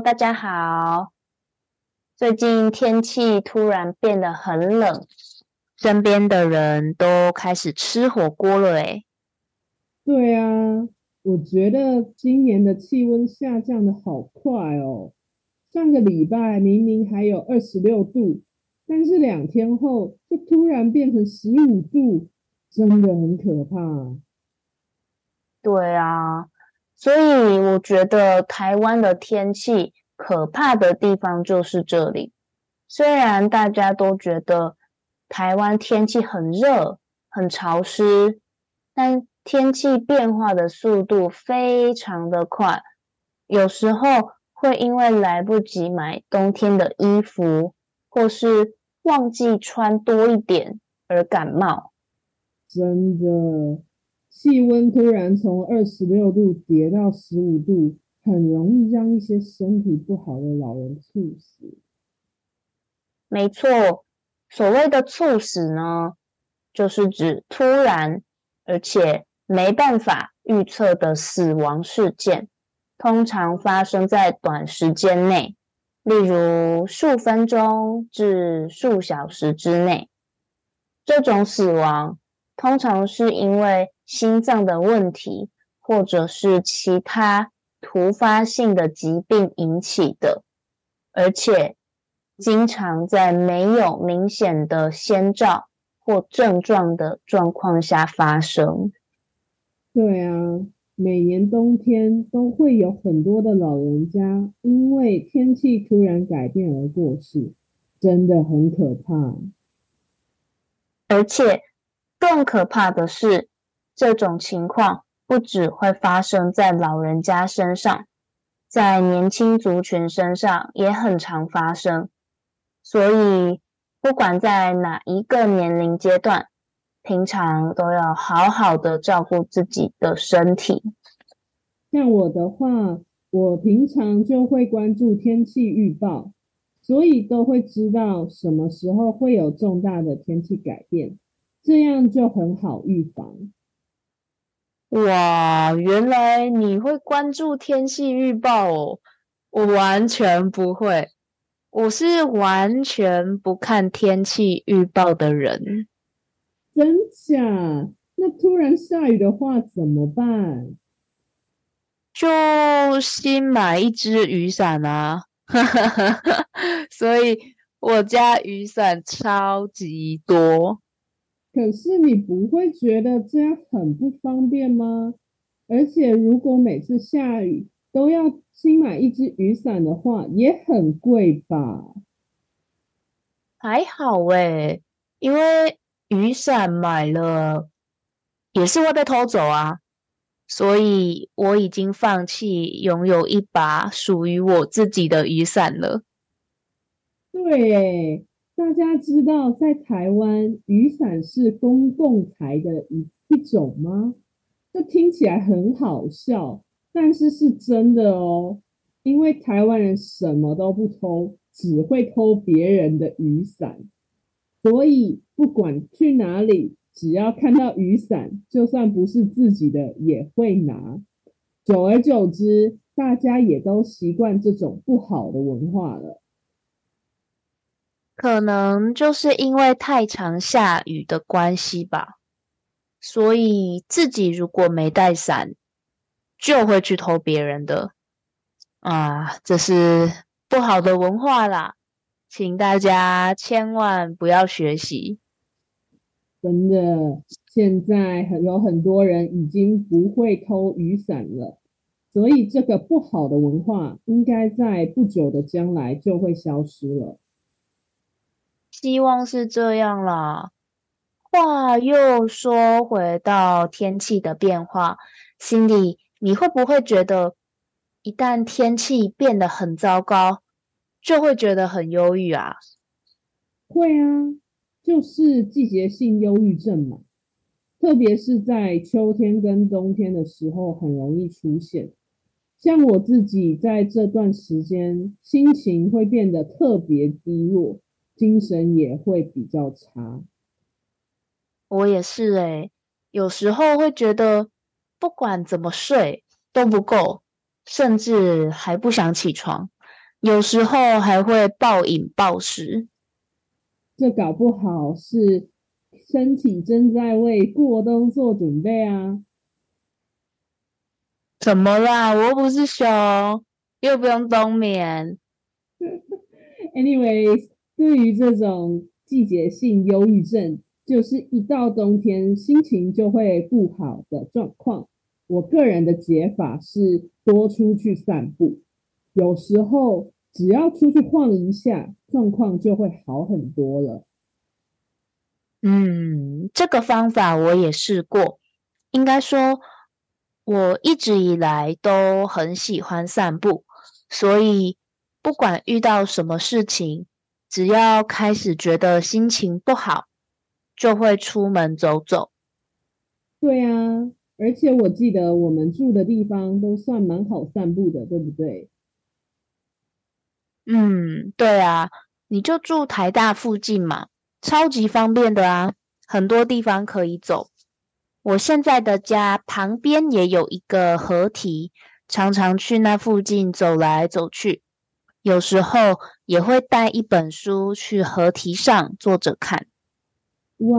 大家好，最近天气突然变得很冷，身边的人都开始吃火锅了。哎，对啊，我觉得今年的气温下降的好快哦。上个礼拜明明还有二十六度，但是两天后就突然变成十五度，真的很可怕。对啊。所以我觉得台湾的天气可怕的地方就是这里。虽然大家都觉得台湾天气很热、很潮湿，但天气变化的速度非常的快，有时候会因为来不及买冬天的衣服，或是忘记穿多一点而感冒。真的。气温突然从二十六度跌到十五度，很容易让一些身体不好的老人猝死。没错，所谓的猝死呢，就是指突然而且没办法预测的死亡事件，通常发生在短时间内，例如数分钟至数小时之内。这种死亡通常是因为。心脏的问题，或者是其他突发性的疾病引起的，而且经常在没有明显的先兆或症状的状况下发生。对啊，每年冬天都会有很多的老人家因为天气突然改变而过世，真的很可怕。而且更可怕的是。这种情况不只会发生在老人家身上，在年轻族群身上也很常发生。所以，不管在哪一个年龄阶段，平常都要好好的照顾自己的身体。像我的话，我平常就会关注天气预报，所以都会知道什么时候会有重大的天气改变，这样就很好预防。哇，原来你会关注天气预报哦！我完全不会，我是完全不看天气预报的人。真假？那突然下雨的话怎么办？就新买一只雨伞啊！所以我家雨伞超级多。可是你不会觉得这样很不方便吗？而且如果每次下雨都要新买一只雨伞的话，也很贵吧？还好诶，因为雨伞买了也是会被偷走啊，所以我已经放弃拥有一把属于我自己的雨伞了。对。大家知道在台湾雨伞是公共财的一一种吗？这听起来很好笑，但是是真的哦。因为台湾人什么都不偷，只会偷别人的雨伞，所以不管去哪里，只要看到雨伞，就算不是自己的也会拿。久而久之，大家也都习惯这种不好的文化了。可能就是因为太常下雨的关系吧，所以自己如果没带伞，就会去偷别人的啊，这是不好的文化啦，请大家千万不要学习。真的，现在很有很多人已经不会偷雨伞了，所以这个不好的文化应该在不久的将来就会消失了。希望是这样啦。话又说回到天气的变化，心里你会不会觉得，一旦天气变得很糟糕，就会觉得很忧郁啊？会啊。就是季节性忧郁症嘛，特别是在秋天跟冬天的时候很容易出现。像我自己在这段时间，心情会变得特别低落，精神也会比较差。我也是诶，有时候会觉得不管怎么睡都不够，甚至还不想起床，有时候还会暴饮暴食。这搞不好是身体正在为过冬做准备啊！怎么啦？我不是熊，又不用冬眠。Anyways，对于这种季节性忧郁症，就是一到冬天心情就会不好的状况。我个人的解法是多出去散步，有时候。只要出去晃一下，状况就会好很多了。嗯，这个方法我也试过。应该说，我一直以来都很喜欢散步，所以不管遇到什么事情，只要开始觉得心情不好，就会出门走走。对啊，而且我记得我们住的地方都算蛮好散步的，对不对？嗯，对啊，你就住台大附近嘛，超级方便的啊，很多地方可以走。我现在的家旁边也有一个河堤，常常去那附近走来走去，有时候也会带一本书去河堤上坐着看。哇，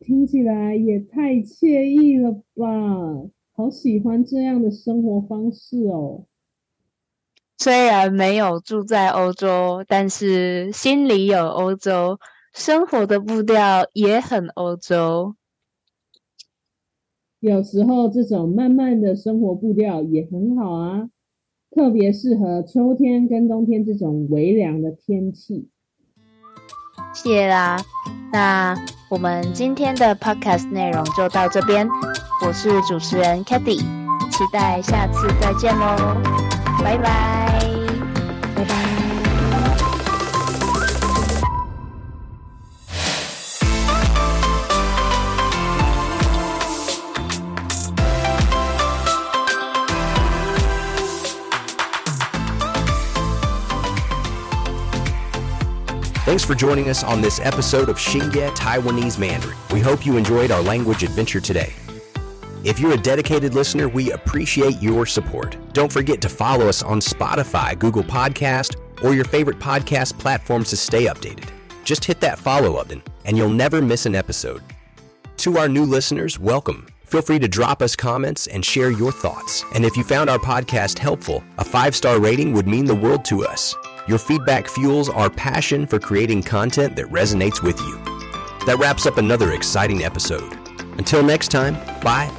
听起来也太惬意了吧！好喜欢这样的生活方式哦。虽然没有住在欧洲，但是心里有欧洲，生活的步调也很欧洲。有时候这种慢慢的生活步调也很好啊，特别适合秋天跟冬天这种微凉的天气。谢啦，那我们今天的 podcast 内容就到这边。我是主持人 k a t h y 期待下次再见喽。拜，拜 Thanks for joining us on this episode of Xingye Taiwanese Mandarin. We hope you enjoyed our language adventure today. If you're a dedicated listener, we appreciate your support. Don't forget to follow us on Spotify, Google Podcast, or your favorite podcast platforms to stay updated. Just hit that follow button and you'll never miss an episode. To our new listeners, welcome. Feel free to drop us comments and share your thoughts. And if you found our podcast helpful, a five star rating would mean the world to us. Your feedback fuels our passion for creating content that resonates with you. That wraps up another exciting episode. Until next time, bye